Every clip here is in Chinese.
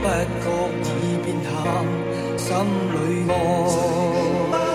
不觉已变淡，心里爱。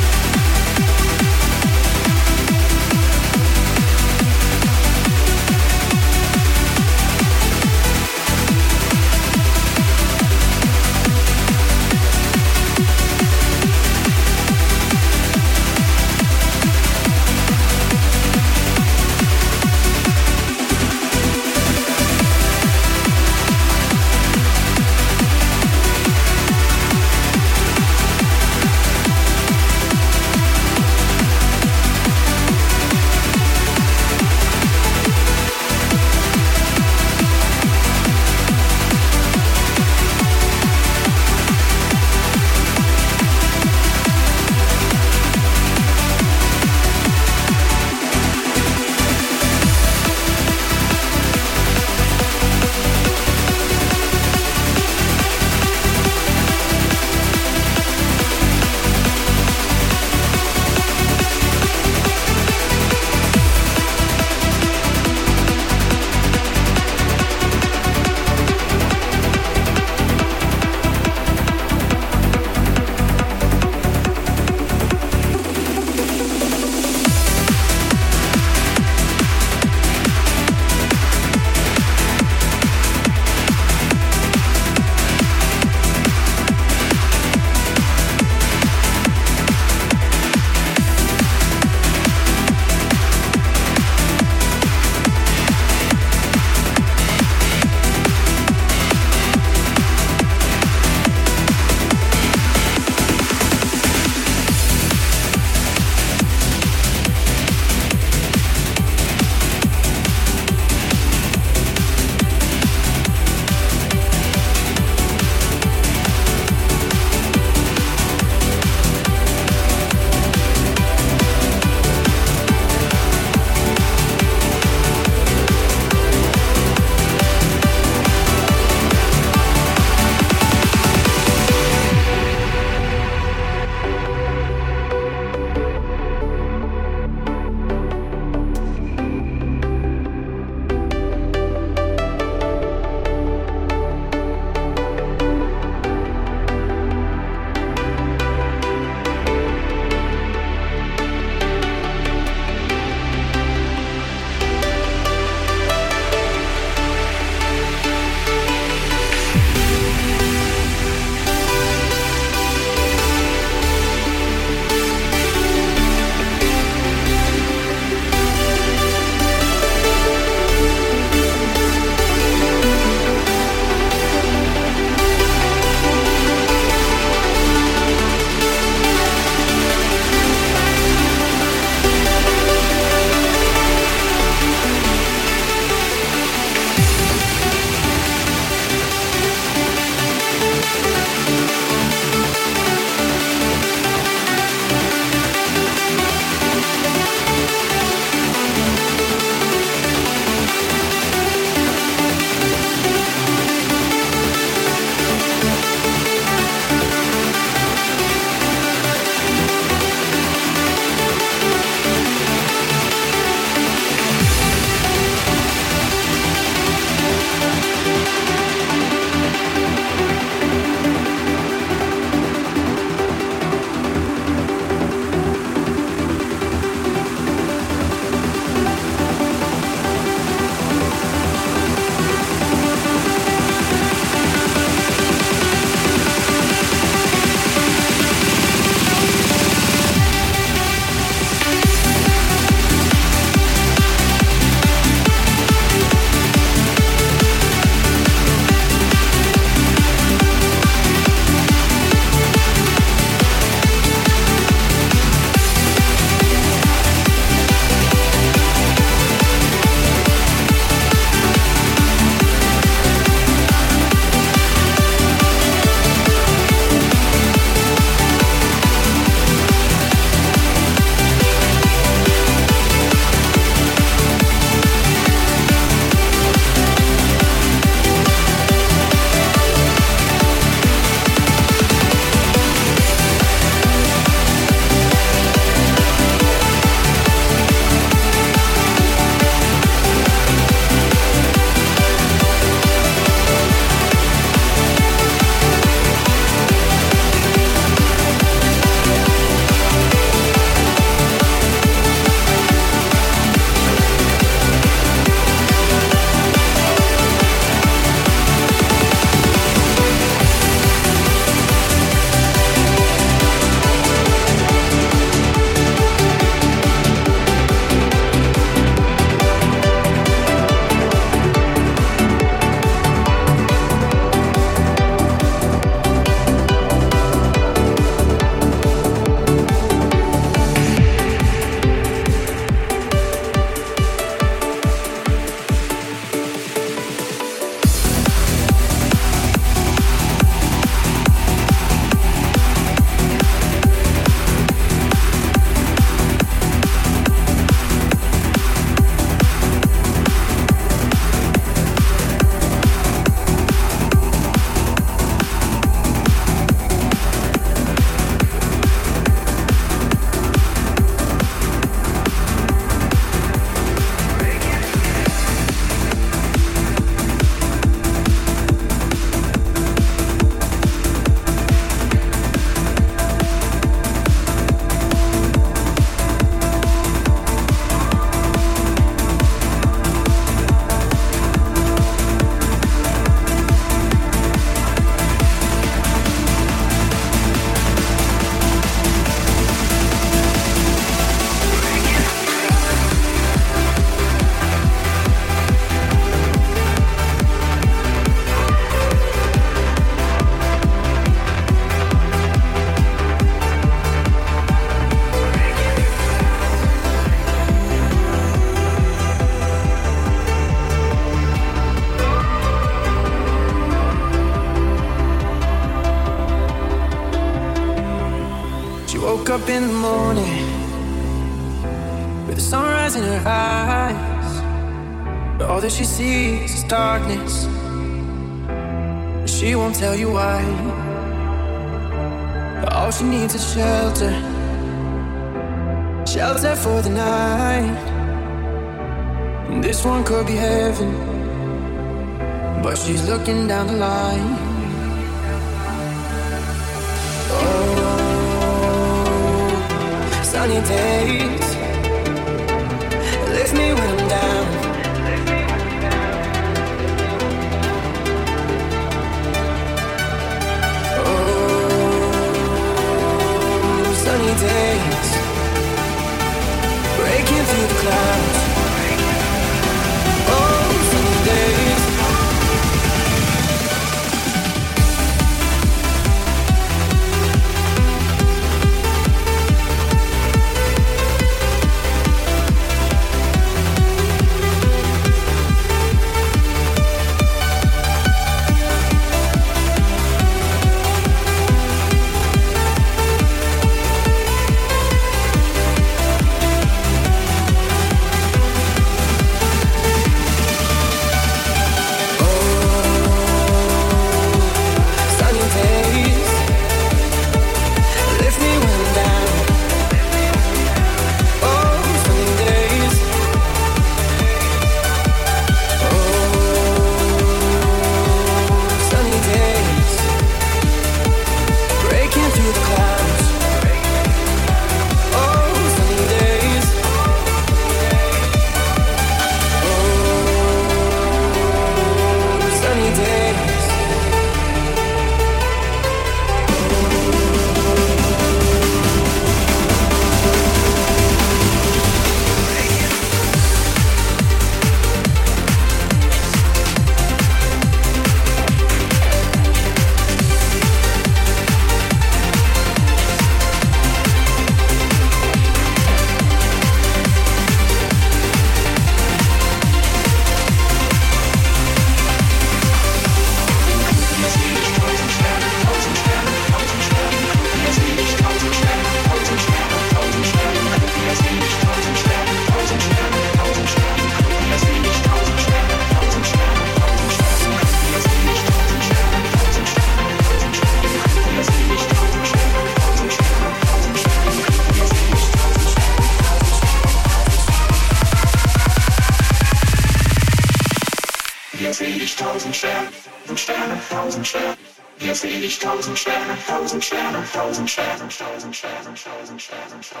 Mein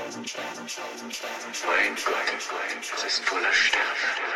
Gott, es ist voller Sterne.